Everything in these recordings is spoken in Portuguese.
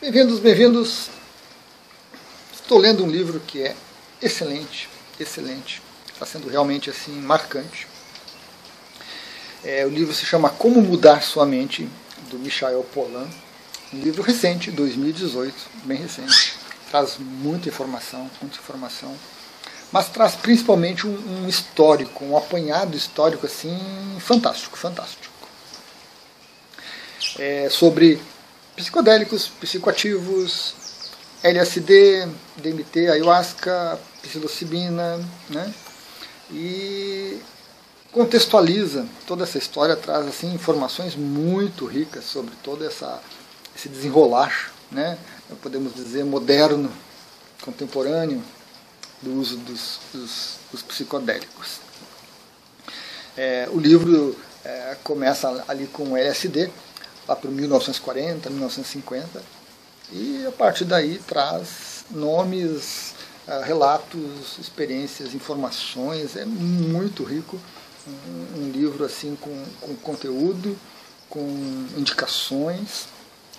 Bem-vindos, bem-vindos. Estou lendo um livro que é excelente, excelente. Está sendo realmente assim marcante. É, o livro se chama Como Mudar Sua Mente, do Michael Pollan. Um livro recente, 2018, bem recente. Traz muita informação, muita informação. Mas traz principalmente um, um histórico, um apanhado histórico assim fantástico, fantástico. É, sobre psicodélicos, psicoativos, LSD, DMT, ayahuasca, psilocibina, né? E contextualiza toda essa história, traz assim informações muito ricas sobre todo essa, esse desenrolar, né? podemos dizer moderno, contemporâneo do uso dos, dos, dos psicodélicos. É, o livro é, começa ali com LSD, lá para 1940, 1950, e a partir daí traz nomes, ah, relatos, experiências, informações, é muito rico, um, um livro assim com, com conteúdo, com indicações,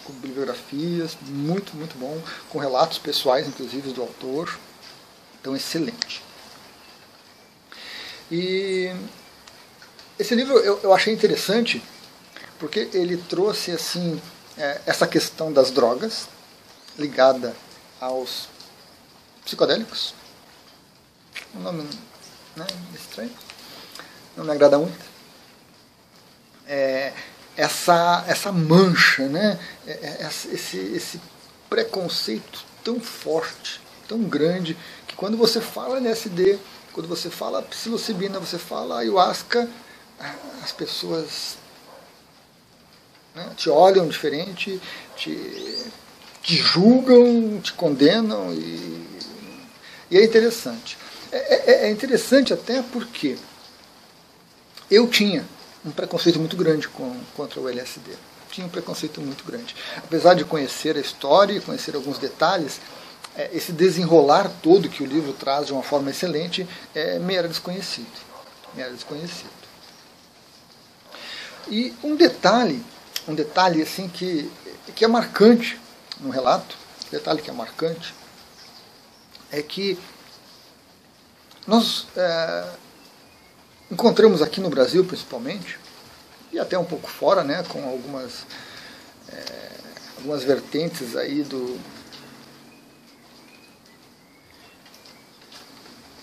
com bibliografias, muito, muito bom, com relatos pessoais, inclusive, do autor. Então, excelente. E esse livro eu, eu achei interessante porque ele trouxe assim é, essa questão das drogas ligada aos psicodélicos. Um nome né, estranho, não me agrada muito. É, essa, essa mancha, né, é, é, esse, esse preconceito tão forte, tão grande, que quando você fala LSD, quando você fala psilocibina, você fala ayahuasca, as pessoas né? Te olham diferente, te, te julgam, te condenam e, e é interessante. É, é, é interessante até porque eu tinha um preconceito muito grande com, contra o LSD. Tinha um preconceito muito grande. Apesar de conhecer a história e conhecer alguns detalhes, é, esse desenrolar todo que o livro traz de uma forma excelente é, me era desconhecido. Me era desconhecido. E um detalhe um detalhe assim que, que é marcante no relato, detalhe que é marcante, é que nós é, encontramos aqui no Brasil principalmente, e até um pouco fora, né, com algumas, é, algumas vertentes aí do,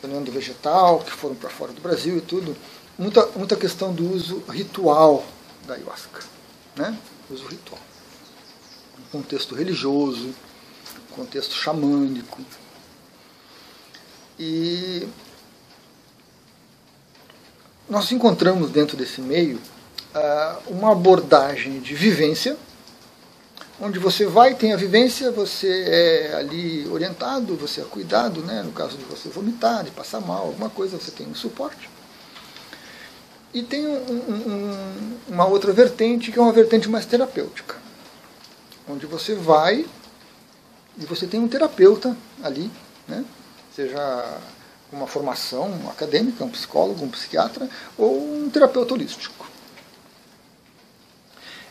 do vegetal, que foram para fora do Brasil e tudo, muita, muita questão do uso ritual da ayahuasca né? uso ritual. Um contexto religioso, um contexto xamânico. E nós encontramos dentro desse meio ah, uma abordagem de vivência, onde você vai, tem a vivência, você é ali orientado, você é cuidado, né? no caso de você vomitar, de passar mal, alguma coisa, você tem um suporte. E tem um, um, uma outra vertente, que é uma vertente mais terapêutica, onde você vai e você tem um terapeuta ali, né? seja uma formação acadêmica, um psicólogo, um psiquiatra, ou um terapeuta holístico.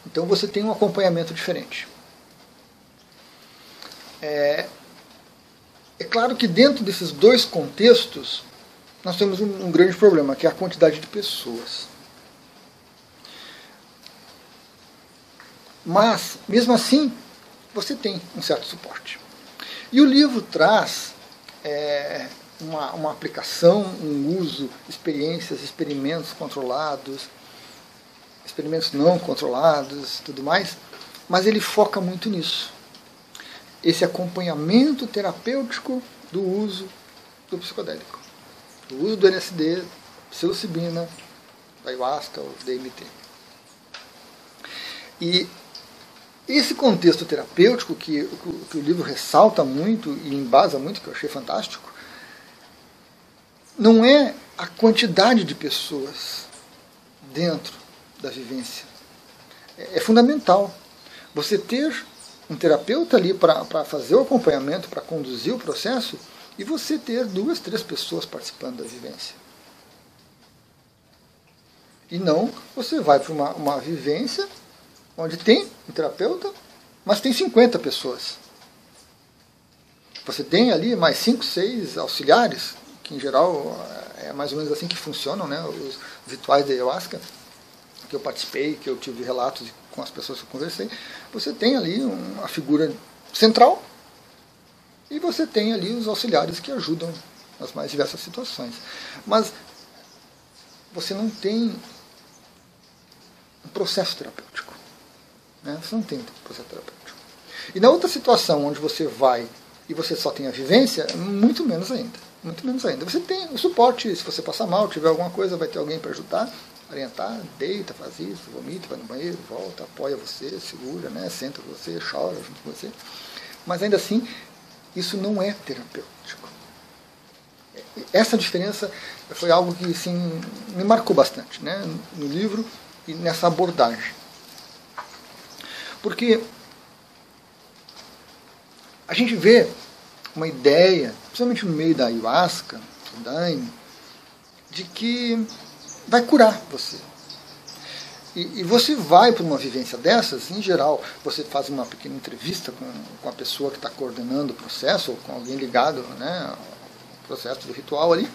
Então você tem um acompanhamento diferente. É, é claro que dentro desses dois contextos, nós temos um, um grande problema, que é a quantidade de pessoas. Mas, mesmo assim, você tem um certo suporte. E o livro traz é, uma, uma aplicação, um uso, experiências, experimentos controlados, experimentos não controlados, tudo mais, mas ele foca muito nisso. Esse acompanhamento terapêutico do uso do psicodélico o uso do LSD, psilocibina, ayahuasca DMT. E esse contexto terapêutico que, que o livro ressalta muito e embasa muito, que eu achei fantástico, não é a quantidade de pessoas dentro da vivência. É, é fundamental você ter um terapeuta ali para fazer o acompanhamento, para conduzir o processo, e você ter duas, três pessoas participando da vivência. E não você vai para uma, uma vivência onde tem um terapeuta, mas tem 50 pessoas. Você tem ali mais 5, 6 auxiliares, que em geral é mais ou menos assim que funcionam, né, os rituais da ayahuasca, que eu participei, que eu tive relatos com as pessoas que eu conversei. Você tem ali uma figura central e você tem ali os auxiliares que ajudam nas mais diversas situações. Mas você não tem um processo terapêutico. Né? Você não tem um processo terapêutico. E na outra situação onde você vai e você só tem a vivência, muito menos ainda. Muito menos ainda. Você tem o suporte, se você passar mal, tiver alguma coisa, vai ter alguém para ajudar, orientar, deita, faz isso, vomita, vai no banheiro, volta, apoia você, segura, né? senta com você, chora junto com você. Mas ainda assim, isso não é terapêutico. Essa diferença foi algo que assim, me marcou bastante né? no livro e nessa abordagem. Porque a gente vê uma ideia, principalmente no meio da ayahuasca, do daime, de que vai curar você. E, e você vai para uma vivência dessas, em geral, você faz uma pequena entrevista com, com a pessoa que está coordenando o processo, ou com alguém ligado né, ao processo do ritual ali,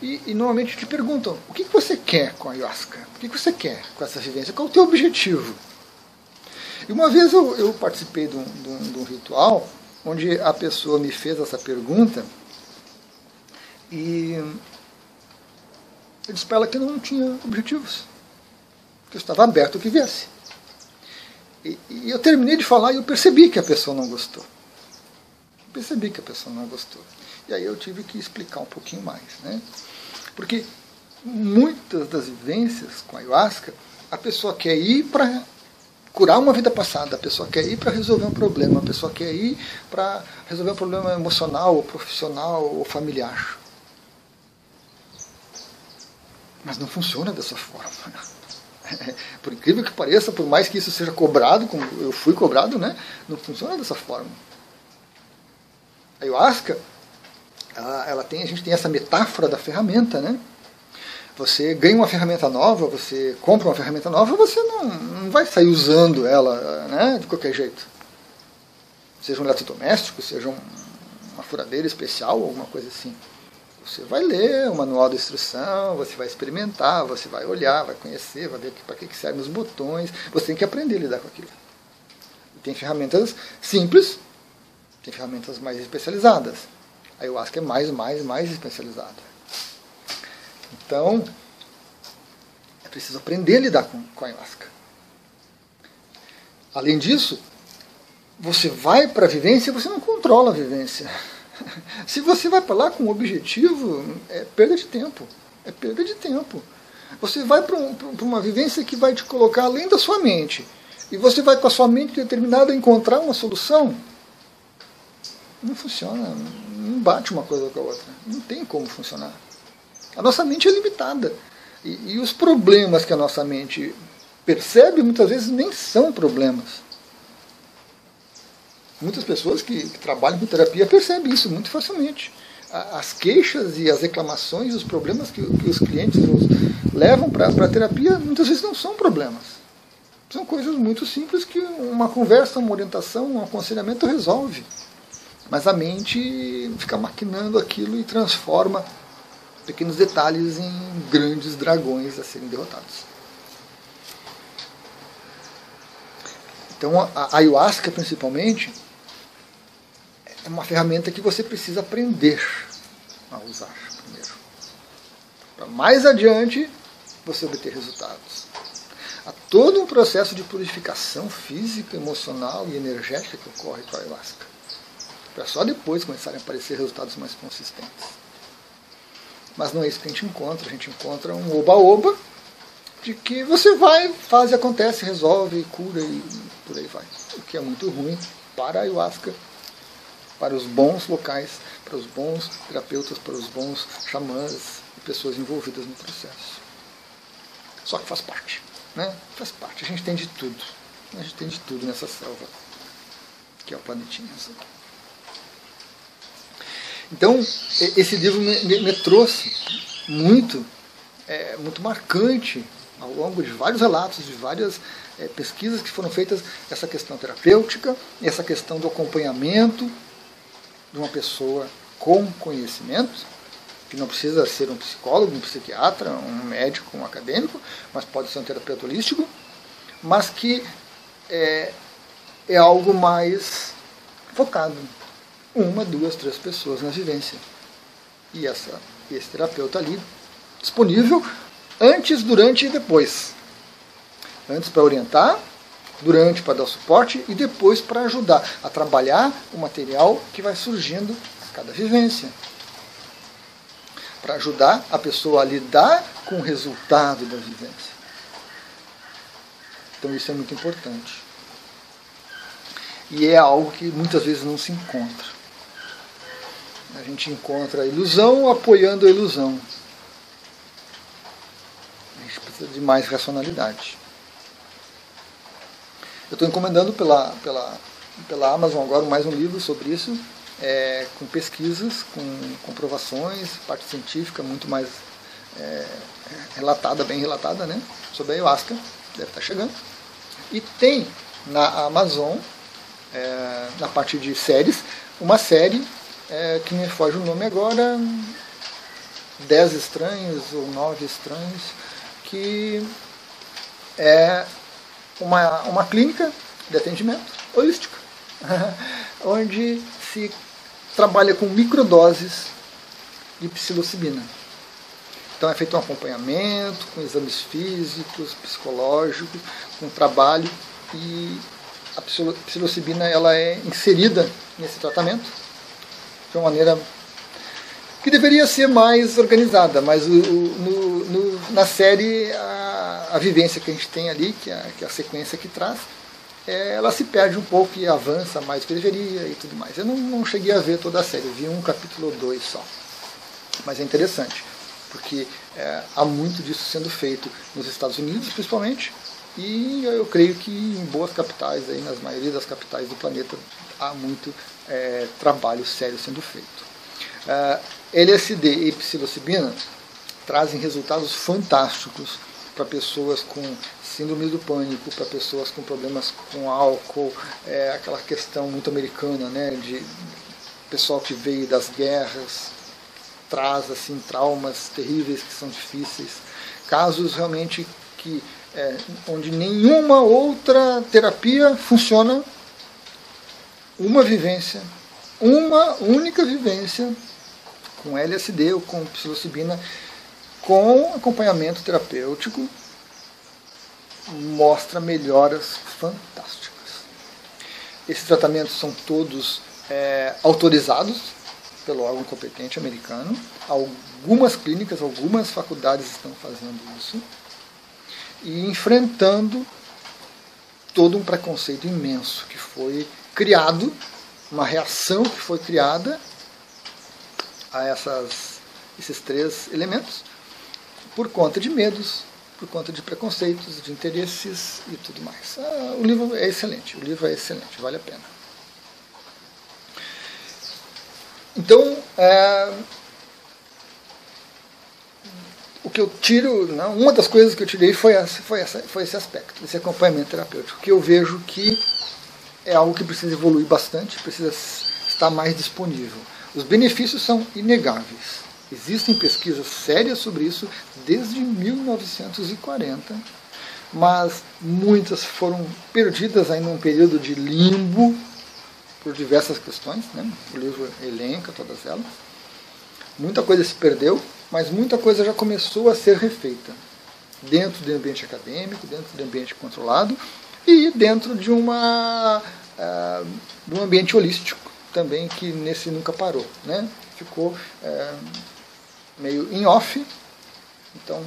e, e, normalmente te perguntam: o que, que você quer com a ayahuasca? O que, que você quer com essa vivência? Qual é o teu objetivo? E uma vez eu, eu participei de um, de, um, de um, ritual onde a pessoa me fez essa pergunta e eu disse para ela que não tinha objetivos, que eu estava aberto ao que viesse. E, e eu terminei de falar e eu percebi que a pessoa não gostou. percebi que a pessoa não gostou. E aí eu tive que explicar um pouquinho mais. Né? Porque muitas das vivências com a ayahuasca, a pessoa quer ir para curar uma vida passada, a pessoa quer ir para resolver um problema, a pessoa quer ir para resolver um problema emocional, ou profissional ou familiar. Mas não funciona dessa forma. Por incrível que pareça, por mais que isso seja cobrado, como eu fui cobrado, né, não funciona dessa forma. A ayahuasca, ela, ela tem, a gente tem essa metáfora da ferramenta, né? Você ganha uma ferramenta nova, você compra uma ferramenta nova, você não, não vai sair usando ela né, de qualquer jeito. Seja um eletrodoméstico, seja um, uma furadeira especial, alguma coisa assim. Você vai ler o manual de instrução, você vai experimentar, você vai olhar, vai conhecer, vai ver para que servem os botões. Você tem que aprender a lidar com aquilo. Tem ferramentas simples, tem ferramentas mais especializadas. A ayahuasca é mais, mais, mais especializada. Então, é preciso aprender a lidar com, com a ayahuasca. Além disso, você vai para a vivência e você não controla a vivência. Se você vai para lá com um objetivo, é perda de tempo. É perda de tempo. Você vai para um, uma vivência que vai te colocar além da sua mente. E você vai com a sua mente determinada a encontrar uma solução. Não funciona. Não bate uma coisa com a outra. Não tem como funcionar. A nossa mente é limitada. E, e os problemas que a nossa mente percebe muitas vezes nem são problemas. Muitas pessoas que, que trabalham com terapia percebem isso muito facilmente. As queixas e as reclamações, os problemas que, que os clientes nos levam para a terapia muitas vezes não são problemas. São coisas muito simples que uma conversa, uma orientação, um aconselhamento resolve. Mas a mente fica maquinando aquilo e transforma pequenos detalhes em grandes dragões a serem derrotados. Então a ayahuasca principalmente é uma ferramenta que você precisa aprender a usar primeiro. Para mais adiante você obter resultados. Há todo um processo de purificação física, emocional e energética que ocorre com a ayahuasca. Para só depois começarem a aparecer resultados mais consistentes. Mas não é isso que a gente encontra. A gente encontra um oba-oba de que você vai, faz acontece, resolve, cura e por aí vai. O que é muito ruim para a ayahuasca para os bons locais, para os bons terapeutas, para os bons xamãs e pessoas envolvidas no processo. Só que faz parte, né? Faz parte. A gente tem de tudo. A gente tem de tudo nessa selva, que é o planetinha Então, esse livro me, me, trouxe muito, é, muito marcante ao longo de vários relatos, de várias é, pesquisas que foram feitas, essa questão terapêutica, essa questão do acompanhamento de uma pessoa com conhecimento, que não precisa ser um psicólogo, um psiquiatra, um médico, um acadêmico, mas pode ser um terapeuta holístico, mas que é, é algo mais focado. Uma, duas, três pessoas na vivência. E essa, esse terapeuta ali disponível antes, durante e depois. Antes para orientar, durante para dar suporte e depois para ajudar a trabalhar o material que vai surgindo a cada vivência. Para ajudar a pessoa a lidar com o resultado da vivência. Então isso é muito importante. E é algo que muitas vezes não se encontra. A gente encontra a ilusão apoiando a ilusão. A gente precisa de mais racionalidade. Eu estou encomendando pela, pela, pela Amazon agora mais um livro sobre isso, é, com pesquisas, com comprovações, parte científica muito mais é, relatada, bem relatada, né, sobre a ayahuasca, deve estar chegando. E tem na Amazon, é, na parte de séries, uma série é, que me foge o nome agora, Dez Estranhos ou Nove Estranhos, que é uma, uma clínica de atendimento holística, onde se trabalha com microdoses de psilocibina. Então é feito um acompanhamento com exames físicos, psicológicos, com trabalho e a psilocibina ela é inserida nesse tratamento de uma maneira que deveria ser mais organizada, mas o, no, no, na série a, a, vivência que a gente tem ali, que é, que é a sequência que traz, é, ela se perde um pouco e avança mais do que deveria e tudo mais. Eu não, não cheguei a ver toda a série, eu vi um capítulo ou dois só. Mas é interessante, porque é, há muito disso sendo feito nos Estados Unidos, principalmente, e eu creio que em boas capitais, aí, nas maioria das capitais do planeta, há muito é, trabalho sério sendo feito. Uh, LSD e psilocibina trazem resultados fantásticos para pessoas com síndrome do pânico, para pessoas com problemas com álcool, é, aquela questão muito americana, né, de pessoal que veio das guerras, traz assim traumas terríveis que são difíceis, casos realmente que é, onde nenhuma outra terapia funciona, uma vivência, uma única vivência com LSD ou com psilocibina com acompanhamento terapêutico mostra melhoras fantásticas. Esses tratamentos são todos é, autorizados pelo órgão competente americano. Algumas clínicas, algumas faculdades estão fazendo isso e enfrentando todo um preconceito imenso que foi criado, uma reação que foi criada a essas, esses três elementos por conta de medos, por conta de preconceitos, de interesses e tudo mais. Ah, o livro é excelente, o livro é excelente, vale a pena. Então, é, o que eu tiro, não, uma das coisas que eu tirei foi, essa, foi, essa, foi esse aspecto, esse acompanhamento terapêutico, que eu vejo que é algo que precisa evoluir bastante, precisa estar mais disponível. Os benefícios são inegáveis. Existem pesquisas sérias sobre isso desde 1940, mas muitas foram perdidas ainda num período de limbo por diversas questões. Né? O livro elenca todas elas. Muita coisa se perdeu, mas muita coisa já começou a ser refeita dentro do ambiente acadêmico, dentro do ambiente controlado e dentro de, uma, uh, de um ambiente holístico também que nesse nunca parou. Né? Ficou uh, meio em off. Então,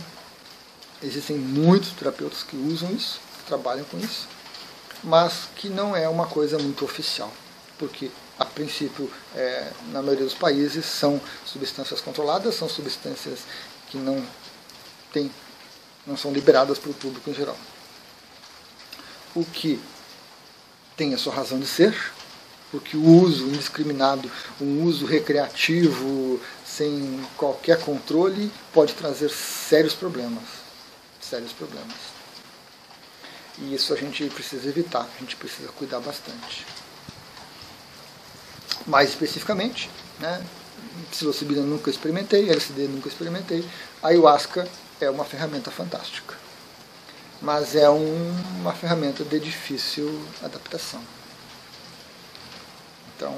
existem muitos terapeutas que usam isso, que trabalham com isso, mas que não é uma coisa muito oficial, porque a princípio, é, na maioria dos países, são substâncias controladas, são substâncias que não, tem, não são liberadas para o público em geral. O que tem a sua razão de ser, porque o uso indiscriminado, um uso recreativo, sem qualquer controle, pode trazer sérios problemas. sérios problemas. E isso a gente precisa evitar, a gente precisa cuidar bastante. Mais especificamente, né, psilocibina nunca experimentei, LSD nunca experimentei, ayahuasca é uma ferramenta fantástica. Mas é um, uma ferramenta de difícil adaptação. Então,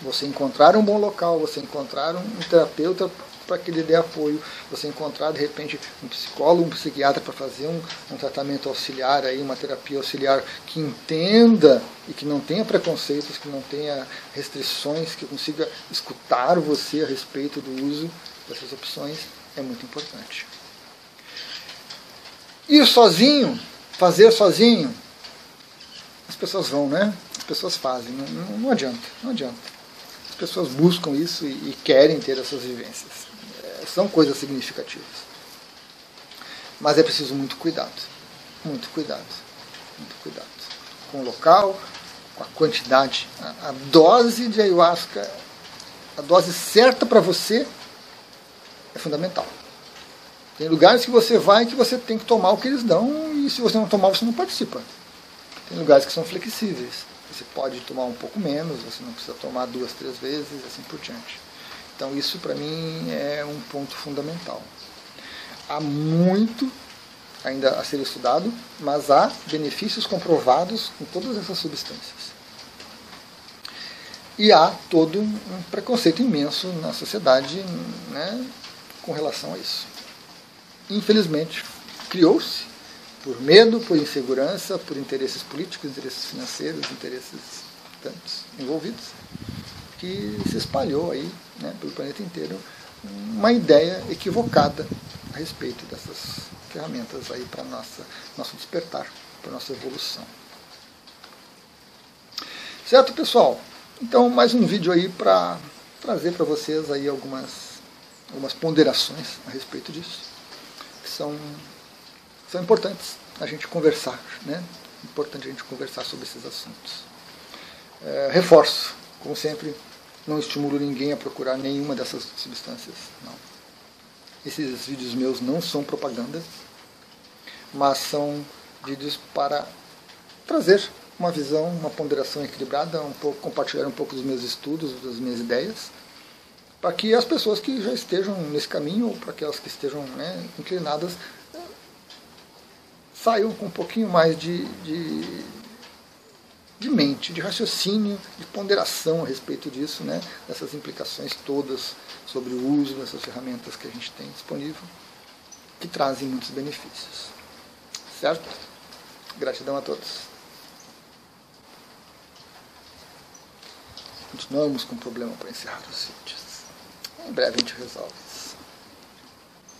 você encontrar um bom local, você encontrar um terapeuta para que lhe dê apoio, você encontrar de repente um psicólogo, um psiquiatra para fazer um, um, tratamento auxiliar, aí, uma terapia auxiliar que entenda e que não tenha preconceitos, que não tenha restrições, que consiga escutar você a respeito do uso dessas opções, é muito importante. Ir sozinho, fazer sozinho, pessoas vão, né? As pessoas fazem, não, não, não adianta, não adianta pessoas buscam isso e, e querem ter essas vivências. É, são coisas significativas. Mas é preciso muito cuidado. Muito cuidado. Muito cuidado. Com o local, com a quantidade. A, a dose de ayahuasca, a dose certa para você é fundamental. Tem lugares que você vai que você tem que tomar o que eles dão e se você não tomar, você não participa. Tem lugares que são flexíveis. Você pode tomar um pouco menos, você não precisa tomar duas, três vezes, assim por diante. Então isso para mim é um ponto fundamental. Há muito ainda a ser estudado, mas há benefícios comprovados com todas essas substâncias. E há todo um preconceito imenso na sociedade né, com relação a isso. Infelizmente, criou-se por medo, por insegurança, por interesses políticos, interesses financeiros, interesses tantos envolvidos, que se espalhou aí né, pelo planeta inteiro uma ideia equivocada a respeito dessas ferramentas aí para nossa nosso despertar, para nossa evolução. Certo, pessoal? Então, mais um vídeo aí para trazer para vocês aí algumas algumas ponderações a respeito disso, que são são importantes a gente conversar, né? Importante a gente conversar sobre esses assuntos. É, reforço, como sempre, não estimulo ninguém a procurar nenhuma dessas substâncias. Não. Esses vídeos meus não são propaganda, mas são vídeos para trazer uma visão, uma ponderação equilibrada, um pouco compartilhar um pouco dos meus estudos, das minhas ideias, para que as pessoas que já estejam nesse caminho ou para aquelas que estejam né, inclinadas saiam com um pouquinho mais de, de, de, mente, de raciocínio, de ponderação a respeito disso, né, dessas implicações todas sobre o uso dessas ferramentas que a gente tem disponível, que trazem muitos benefícios. Certo? Gratidão a todos. Continuamos com problema para encerrar os vídeos. Em breve a gente resolve.